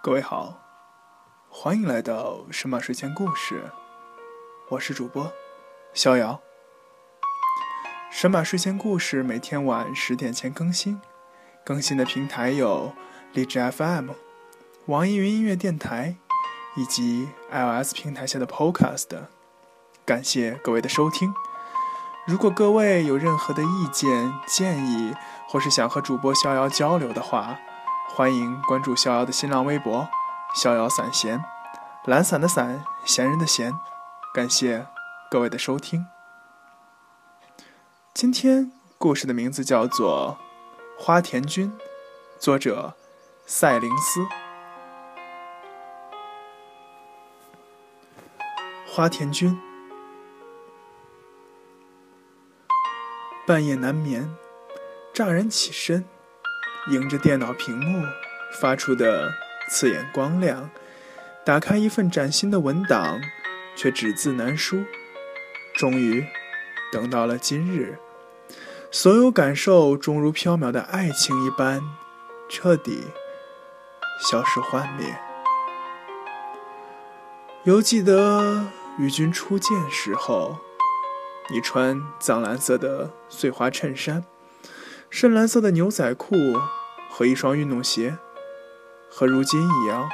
各位好，欢迎来到神马睡前故事，我是主播逍遥。神马睡前故事每天晚十点前更新，更新的平台有荔枝 FM、网易云音乐电台以及 iOS 平台下的 Podcast。感谢各位的收听。如果各位有任何的意见建议，或是想和主播逍遥交流的话，欢迎关注逍遥的新浪微博“逍遥散闲”，懒散的散，闲人的闲。感谢各位的收听。今天故事的名字叫做《花田君》，作者赛灵思。花田君。半夜难眠，乍然起身，迎着电脑屏幕发出的刺眼光亮，打开一份崭新的文档，却只字难书。终于，等到了今日，所有感受终如缥缈的爱情一般，彻底消失幻灭。犹记得与君初见时候。你穿藏蓝色的碎花衬衫，深蓝色的牛仔裤和一双运动鞋，和如今一样。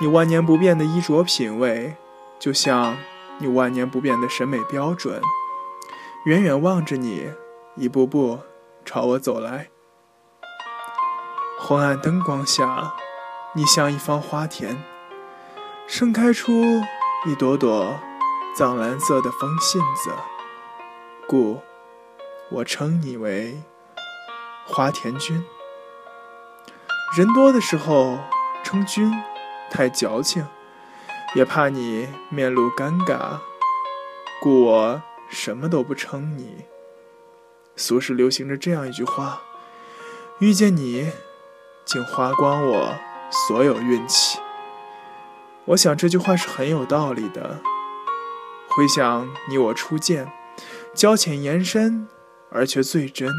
你万年不变的衣着品味，就像你万年不变的审美标准。远远望着你，一步步朝我走来。昏暗灯光下，你像一方花田，盛开出一朵朵藏蓝色的风信子。故，我称你为花田君。人多的时候称君太矫情，也怕你面露尴尬，故我什么都不称你。俗世流行着这样一句话：遇见你，竟花光我所有运气。我想这句话是很有道理的。回想你我初见。交浅言深，而却最真。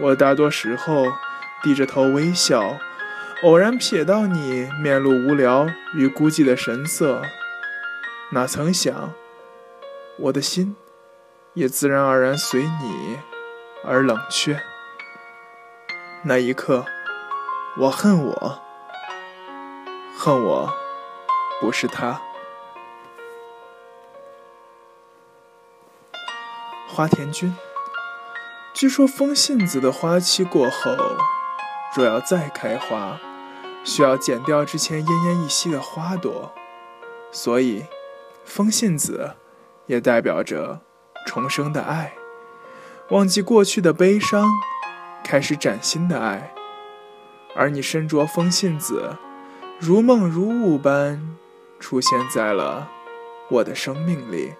我大多时候低着头微笑，偶然瞥到你面露无聊与孤寂的神色，哪曾想，我的心也自然而然随你而冷却。那一刻，我恨我，恨我不是他。花田君，据说风信子的花期过后，若要再开花，需要剪掉之前奄奄一息的花朵，所以风信子也代表着重生的爱，忘记过去的悲伤，开始崭新的爱。而你身着风信子，如梦如雾般出现在了我的生命里。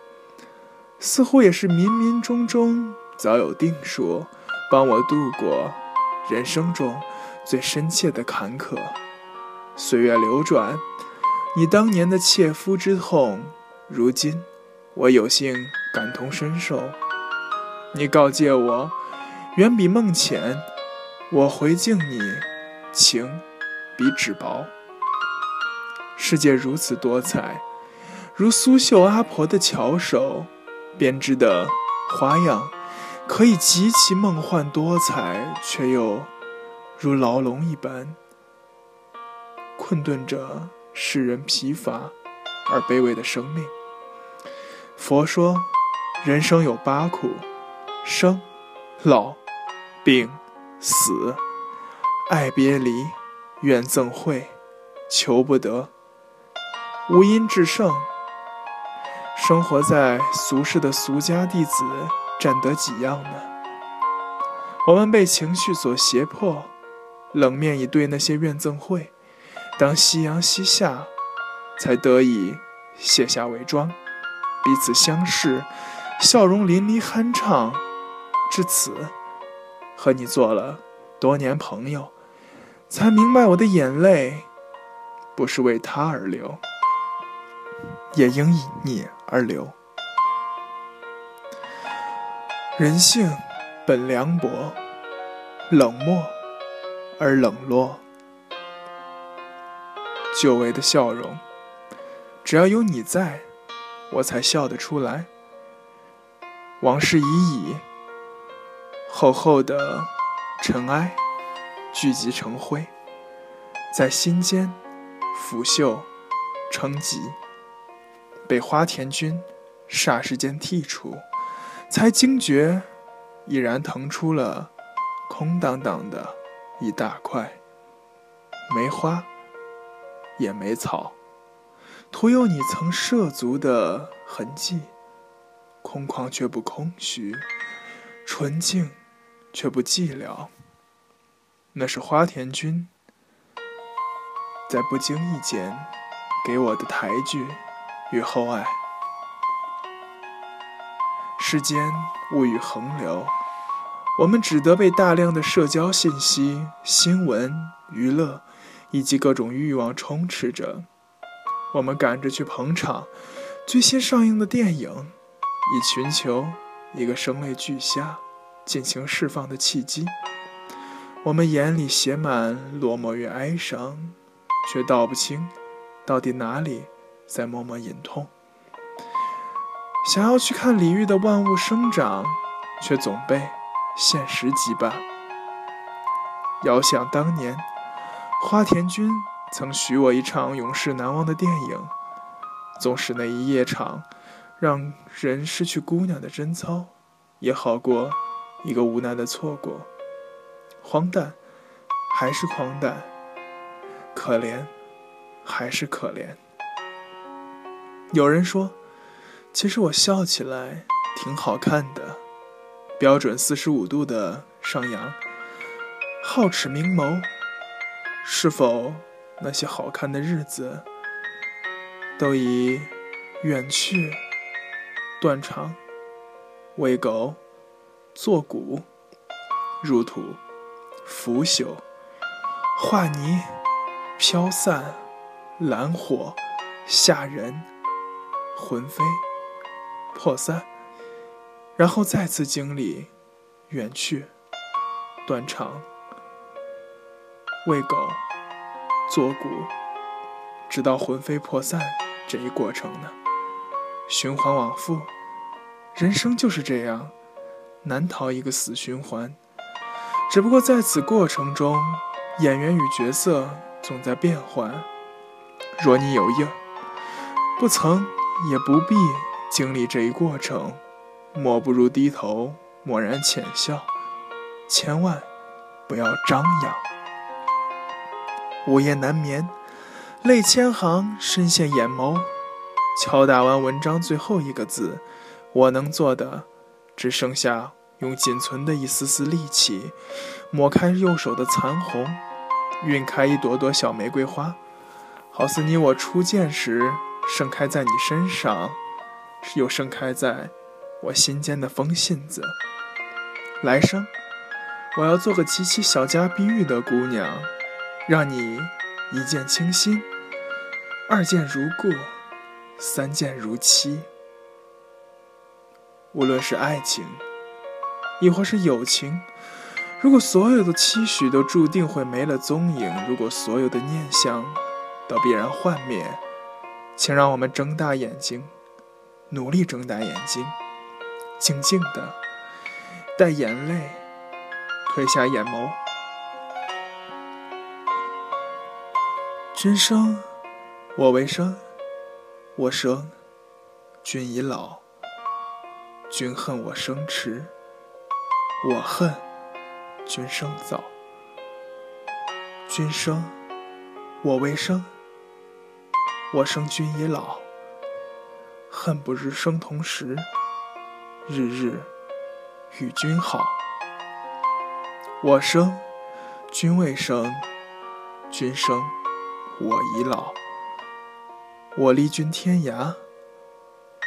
似乎也是冥冥中中早有定数，帮我度过人生中最深切的坎坷。岁月流转，你当年的切肤之痛，如今我有幸感同身受。你告诫我，远比梦浅；我回敬你，情比纸薄。世界如此多彩，如苏绣阿婆的巧手。编织的花样可以极其梦幻多彩，却又如牢笼一般困顿着世人疲乏而卑微的生命。佛说，人生有八苦：生、老、病、死、爱别离、怨憎会、求不得。无因至圣。生活在俗世的俗家弟子，占得几样呢？我们被情绪所胁迫，冷面以对那些怨憎会。当夕阳西下，才得以卸下伪装，彼此相视，笑容淋漓酣畅。至此，和你做了多年朋友，才明白我的眼泪不是为他而流。也应以你而流。人性本凉薄，冷漠而冷落。久违的笑容。只要有你在，我才笑得出来。往事已矣，厚厚的尘埃聚集成灰，在心间拂袖成疾，被花田君霎时间剔除，才惊觉已然腾出了空荡荡的一大块，没花也没草，徒有你曾涉足的痕迹。空旷却不空虚，纯净却不寂寥。那是花田君在不经意间给我的抬举与厚爱。世间物欲横流，我们只得被大量的社交信息、新闻、娱乐以及各种欲望充斥着。我们赶着去捧场最新上映的电影。以寻求一个声泪俱下、尽情释放的契机。我们眼里写满落寞与哀伤，却道不清到底哪里在默默隐痛。想要去看李煜的万物生长，却总被现实羁绊。遥想当年，花田君曾许我一场永世难忘的电影，纵使那一夜场。让人失去姑娘的贞操，也好过一个无奈的错过。荒诞，还是荒诞；可怜，还是可怜。有人说，其实我笑起来挺好看的，标准四十五度的上扬，皓齿明眸。是否那些好看的日子都已远去？断肠，喂狗，作骨，入土，腐朽，化泥，飘散，蓝火，吓人，魂飞，魄散，然后再次经历远去，断肠，喂狗，作骨，直到魂飞魄散这一过程呢？循环往复，人生就是这样，难逃一个死循环。只不过在此过程中，演员与角色总在变换。若你有应，不曾也不必经历这一过程，莫不如低头默然浅笑，千万不要张扬。午夜难眠，泪千行，深陷眼眸。敲打完文章最后一个字，我能做的只剩下用仅存的一丝丝力气，抹开右手的残红，晕开一朵朵小玫瑰花，好似你我初见时盛开在你身上，又盛开在我心间的风信子。来生，我要做个极其小家碧玉的姑娘，让你一见倾心，二见如故。三见如期。无论是爱情，亦或是友情，如果所有的期许都注定会没了踪影，如果所有的念想都必然幻灭，请让我们睁大眼睛，努力睁大眼睛，静静的，带眼泪褪下眼眸。君生，我为生。我生，君已老；君恨我生迟，我恨君生早。君生，我未生；我生，君已老。恨不日生同时，日日与君好。我生，君未生；君生，我已老。我离君天涯，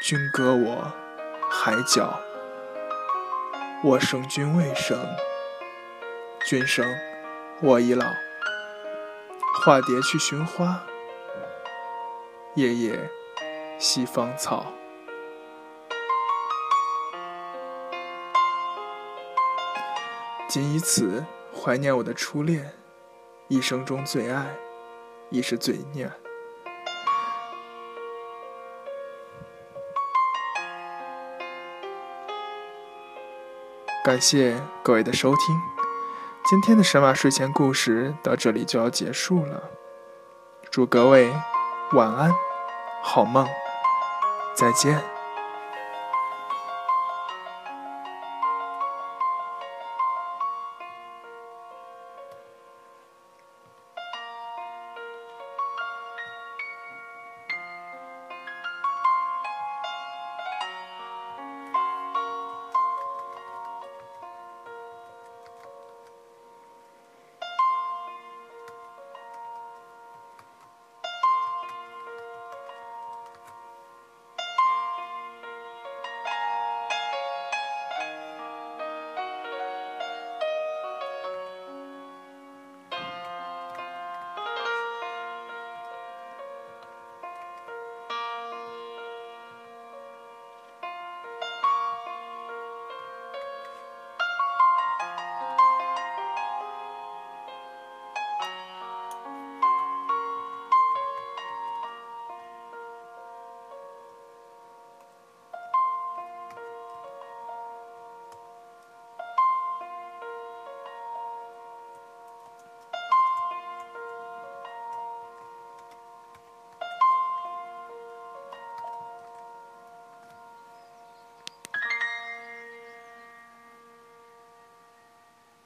君隔我海角。我生君未生，君生我已老。化蝶去寻花，夜夜惜芳草。仅以此怀念我的初恋一生中最爱亦是最虐感谢各位的收听今天的神马睡前故事到这里就要结束了祝各位晚安好梦再见。